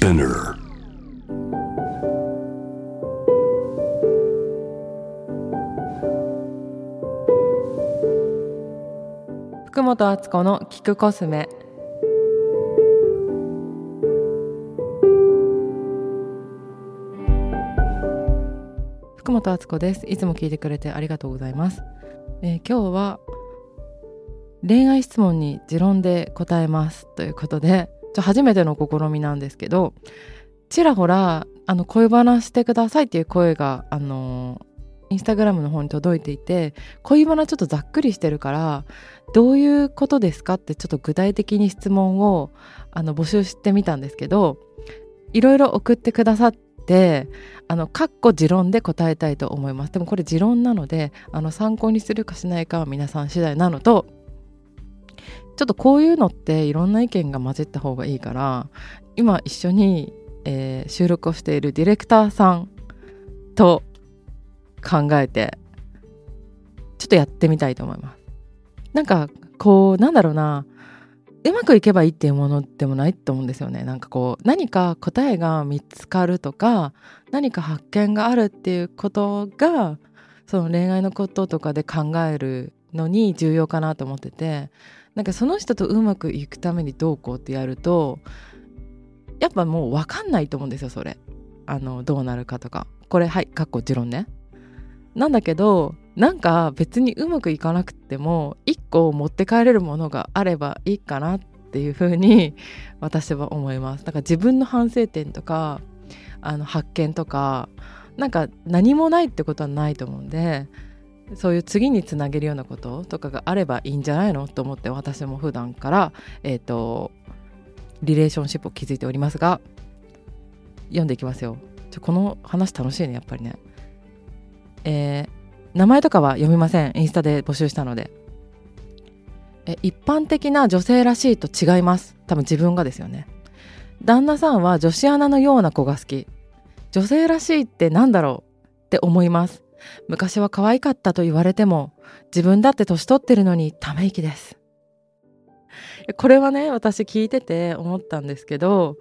Spinner. 福本敦子の聞くコスメ福本敦子ですいつも聞いてくれてありがとうございます、えー今日は恋愛質問に持論で答えますということで。初めての試みなんですけどちらほらあの恋バナしてくださいっていう声があのインスタグラムの方に届いていて恋バナちょっとざっくりしてるからどういうことですかってちょっと具体的に質問をあの募集してみたんですけどいろいろ送ってくださってあのかっこ持論で答えたいと思います。でもこれ持論なのであの参考にするかしないかは皆さん次第なのとちょっとこういうのっていろんな意見が混じった方がいいから今一緒に、えー収録をしているディレクターさんと考えてちょっとやってみたいと思います。なんかこうなんだろうなうまくいけばいいっていうものでもないと思うんですよね。なんかこう何か答えが見つかるとか何か発見があるっていうことがその恋愛のこととかで考えるのに重要かなと思っててなんかその人とうまくいくためにどうこうってやるとやっぱもう分かんないと思うんですよそれ。あのどうなるかとか。これはいかっこ持論ね。なんだけどなんか別にうまくいかなくても一個持って帰れるものがあればいいかなっていうふうに私は思います。だから自分の反省点とかあの発見とかなんか何もないってことはないと思うんでそういう次につなげるようなこととかがあればいいんじゃないのと思って私も普段からえっ、とリレーションシップを築いておりますが読んでいきますよ。ちょこの話楽しいねやっぱりね。えー名前とかは読みません。インスタで募集したので。え一般的な女性らしいと違います。多分自分がですよね。旦那さんは女子アナのような子が好き。女性らしいってなんだろうって思います。昔は可愛かったと言われても自分だって年取ってるのにため息です。これはね私聞いてて思ったんですけど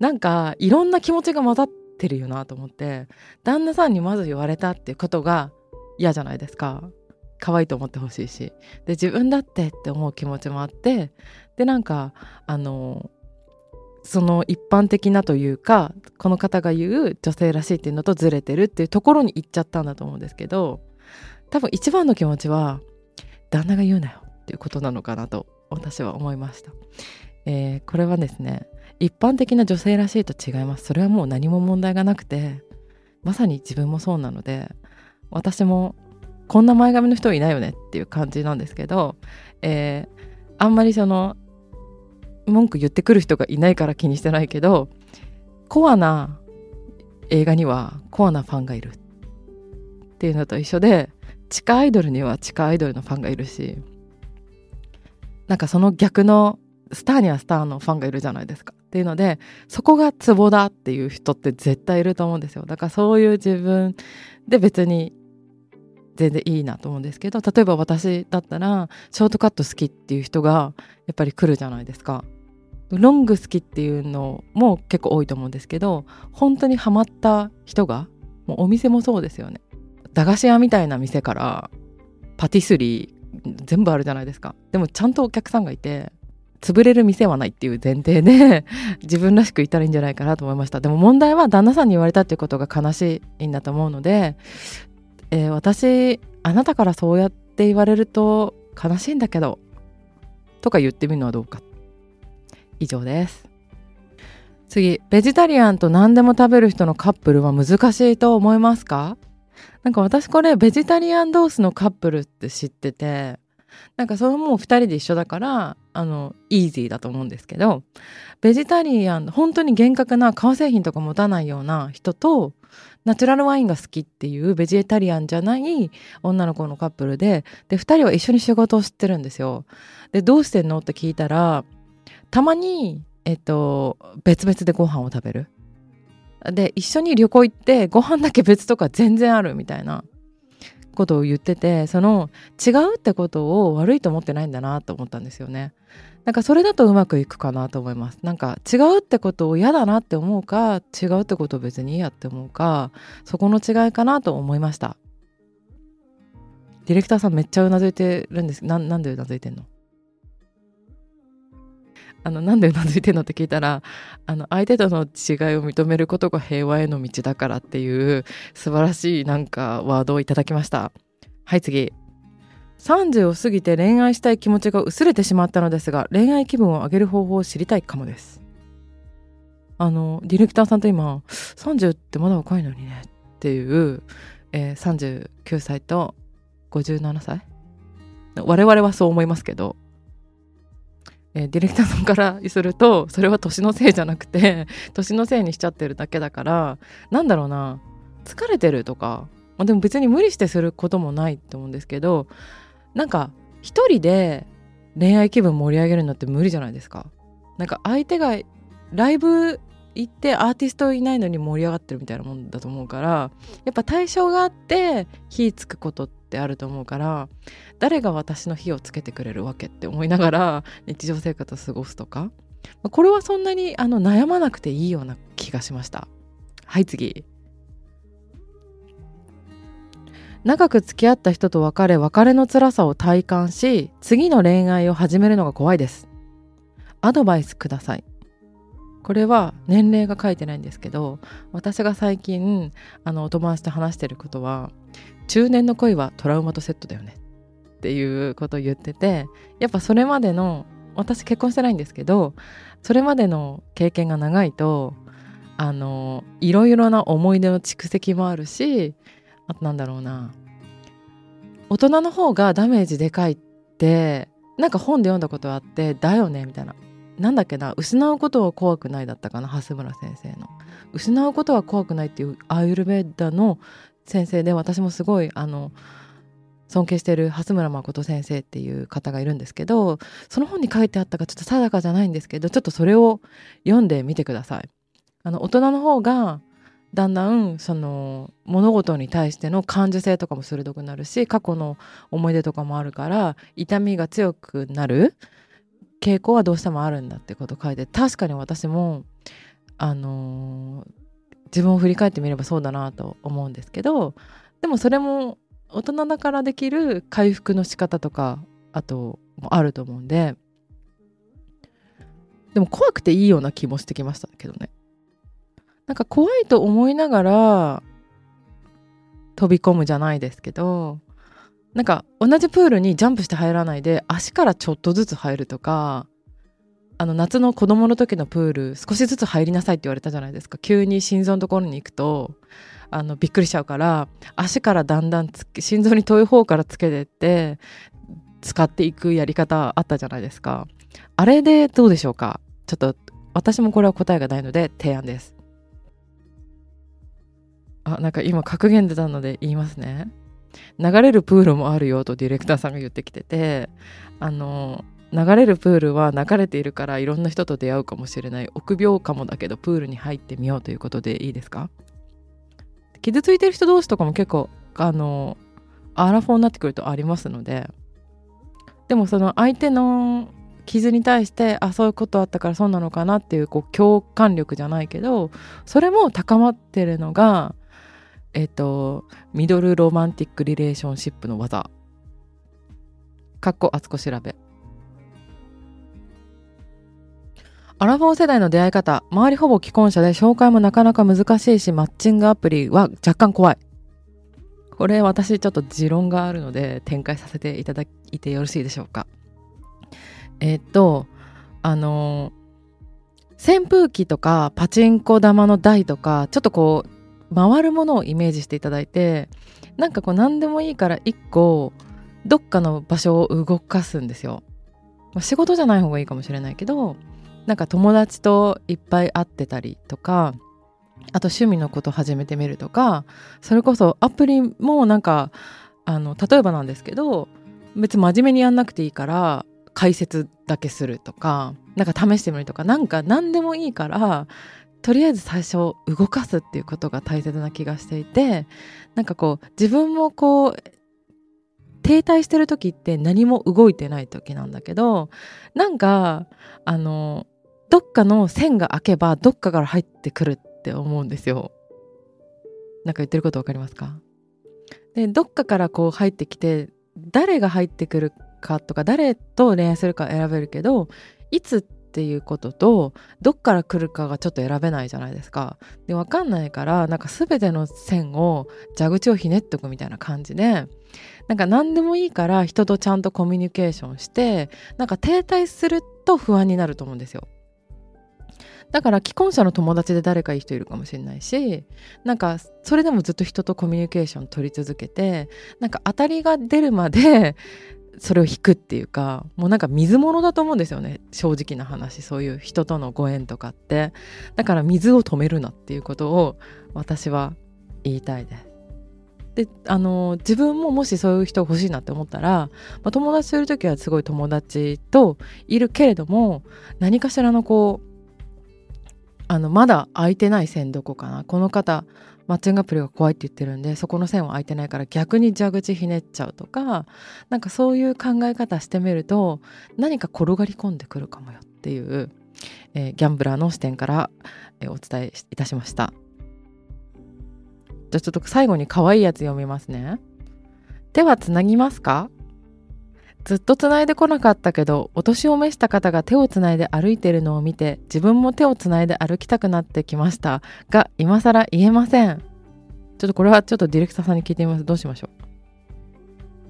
なんかいろんな気持ちが混ざってるよなと思って旦那さんにまず言われたっていうことが嫌じゃないですか。可愛いと思ってほしいし。で自分だってって思う気持ちもあってでなんかあのその一般的なというかこの方が言う女性らしいっていうのとずれてるっていうところに行っちゃったんだと思うんですけど多分一番の気持ちは旦那が言うなよっていうことなのかなと私は思いました、えーこれはですね一般的な女性らしいと違います。それはもう何も問題がなくてまさに自分もそうなので私もこんな前髪の人いないよねっていう感じなんですけど、えーあんまりその文句言ってくる人がいないから気にしてないけどコアな映画にはコアなファンがいる。っていうのと一緒で地下アイドルには地下アイドルのファンがいるしなんかその逆のスターにはスターのファンがいるじゃないですか。っていうのでそこがツボだっていう人って絶対いると思うんですよ。だからそういう自分で別に全然いいなと思うんですけど例えば私だったらショートカット好きっていう人がやっぱり来るじゃないですか。ロング好きっていうのも結構多いと思うんですけど本当にハマった人がもうお店もそうですよね。駄菓子屋みたいな店からパティスリー全部あるじゃないですか。でもちゃんとお客さんがいて潰れる店はないっていう前提で 自分らしくいたらいいんじゃないかなと思いました。でも問題は旦那さんに言われたっていうことが悲しいんだと思うので、えー私あなたからそうやって言われると悲しいんだけどとか言ってみるのはどうか。以上です。次ベジタリアンと何でも食べる人のカップルは難しいと思いますか？なんか私これベジタリアン同士のカップルって知っててなんかそれもう2人で一緒だからあのイージーだと思うんですけどベジタリアン本当に厳格な革製品とか持たないような人とナチュラルワインが好きっていうベジタリアンじゃない女の子のカップルでで2人は一緒に仕事をしてるんですよ。でどうしてんの？って聞いたらたまに、えっと、別々でご飯を食べる。で一緒に旅行行ってご飯だけ別とか全然あるみたいなことを言っててその違うってことを悪いと思ってないんだなと思ったんですよね。なんかそれだとうまくいくかなと思いますなんか違うってことを嫌だなって思うか違うってことを別に嫌って思うかそこの違いかなと思いましたディレクターさんめっちゃうなずいてるんですななんでうなずいてんの？あのなんでうなずいてんのって聞いたらあの相手との違いを認めることが平和への道だからっていう素晴らしいなんかワードをいただきました。はい次。30を過ぎて恋愛したい気持ちが薄れてしまったのですが恋愛気分を上げる方法を知りたいかもです。あのディレクターさんと今30ってまだ若いのにねっていう、えー、39歳と57歳我々はそう思いますけど、えー、ディレクターさんからすると それは年のせいじゃなくて 年のせいにしちゃってるだけだからなんだろうな疲れてるとか、まあ、でも別に無理してすることもないと思うんですけどなんか一人で恋愛気分盛り上げるのって無理じゃないですか。なんか相手がライブ行ってアーティストいないのに盛り上がってるみたいなもんだと思うからやっぱ対象があって火つくことっってあると思うから誰が私の火をつけてくれるわけって思いながら日常生活を過ごすとか。これはそんなにあの悩まなくていいような気がしました。はい次。長く付き合った人と別れ別れの辛さを体感し次の恋愛を始めるのが怖いです。アドバイスください。これは年齢が書いてないんですけど私が最近あのお友達と話してることは中年の恋はトラウマとセットだよね。っていうことを言っててやっぱそれまでの私結婚してないんですけどそれまでの経験が長いとあのいろいろな思い出の蓄積もあるしあとなんだろうな大人の方がダメージでかいってなんか本で読んだことあってだよねみたいな。なんだっけな失うことは怖くないだったかな蓮村先生の。失うことは怖くないっていうアーユルベッダの先生で私もすごいあの尊敬している蓮村誠先生っていう方がいるんですけどその本に書いてあったかちょっと定かじゃないんですけどちょっとそれを読んでみてください。あの大人の方がだんだんその物事に対しての感受性とかも鋭くなるし過去の思い出とかもあるから痛みが強くなる傾向はどうしてもあるんだってこと書いて確かに私もあのー、自分を振り返ってみればそうだなと思うんですけどでもそれも大人だからできる回復の仕方とかあともあると思うんででも怖くていいような気もしてきましたけどね。なんか怖いと思いながら飛び込むじゃないですけどなんか同じプールにジャンプして入らないで足からちょっとずつ入るとかあの夏の子供の時のプール少しずつ入りなさいって言われたじゃないですか。急に心臓のところに行くとあのびっくりしちゃうから足からだんだん心臓に遠い方からつけてって使っていくやり方あったじゃないですか。あれでどうでしょうか？ちょっと私もこれは答えがないので提案です。あなんか今格言出たので言いますね。流れるプールもあるよとディレクターさんが言ってきててあの流れるプールは流れているからいろんな人と出会うかもしれない臆病かもだけどプールに入ってみようということでいいですか？傷ついてる人同士とかも結構あのアラフォーになってくるとありますのででもその相手の傷に対してあそういうことあったからそうなのかなっていうこう共感力じゃないけどそれも高まってるのがえっ、と middle romantic relationship の技。かっこあつこ調べ。アラフォー世代の出会い方周りほぼ既婚者で紹介もなかなか難しいしマッチングアプリは若干怖いこれ私ちょっと持論があるので展開させていただいてよろしいでしょうかえっ、とあの扇風機とかパチンコ玉の台とかちょっとこう回るものをイメージしていただいてなんかこう何でもいいから一個どっかの場所を動かすんですよ。ま、仕事じゃない方がいいかもしれないけどなんか友達といっぱい会ってたりとかあと趣味のこと始めてみるとかそれこそアプリもなんかあの例えばなんですけど別に真面目にやんなくていいから解説だけするとかなんか試してみるとかなんか何でもいいからとりあえず最初動かすっていうことが大切な気がしていてなんかこう自分もこう停滞してる時って何も動いてない時なんだけどなんかあのどっかの線が開けばどっかから入ってくるって思うんですよ。なんか言ってること分かりますか？でどっかからこう入ってきて誰が入ってくるかとか誰と恋愛するか選べるけどいつっていうこととどっから来るかがちょっと選べないじゃないですか。で分かんないからなんか全ての線を蛇口をひねっとくみたいな感じでなんか何でもいいから人とちゃんとコミュニケーションしてなんか停滞すると不安になると思うんですよ。だから既婚者の友達で誰かいい人いるかもしれないしなんかそれでもずっと人とコミュニケーション取り続けてなんか当たりが出るまで それを引くっていうかもうなんか水物だと思うんですよね。正直な話。そういう人とのご縁とかって。だから水を止めるなっていうことを私は言いたいです。であの自分ももしそういう人欲しいなって思ったら、まあ、友達といる時はすごい友達といるけれども何かしらのこうあのまだ空いてない線どこかな。この方マッチングアプリが怖いって言ってるんでそこの線は空いてないから逆に蛇口ひねっちゃうとかなんかそういう考え方してみると何か転がり込んでくるかもよっていう、えー、ギャンブラーの視点から、えー、お伝えいたしました。じゃあちょっと最後に可愛いやつ読みますね。手はつなぎますか？ずっとつないでこなかったけどお年を召した方が手をつないで歩いてるのを見て自分も手をつないで歩きたくなってきました。が今更言えません。ちょっとこれはちょっとディレクターさんに聞いてみます。どうしましょ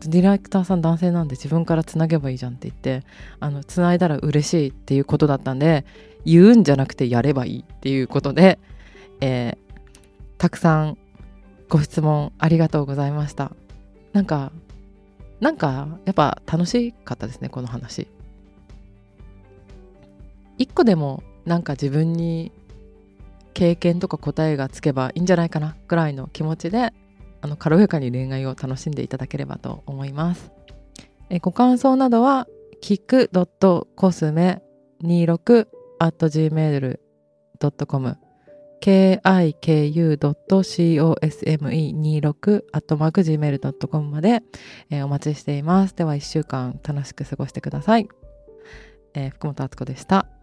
う？ディレクターさん男性なんで自分からつなげばいいじゃんって言ってあのつないだら嬉しいっていうことだったんで言うんじゃなくてやればいいっていうことで、えー、たくさんご質問ありがとうございました。なんかなんかやっぱ楽しかったですねこの話。一個でもなんか自分に経験とか答えがつけばいいんじゃないかなぐらいの気持ちであの軽やかに恋愛を楽しんでいただければと思います。えご感想などは kik.cosme26.gmail.com kiku.cosme26-gmail.com まで、えー、お待ちしています。では1週間楽しく過ごしてください。えー、福本敦子でした。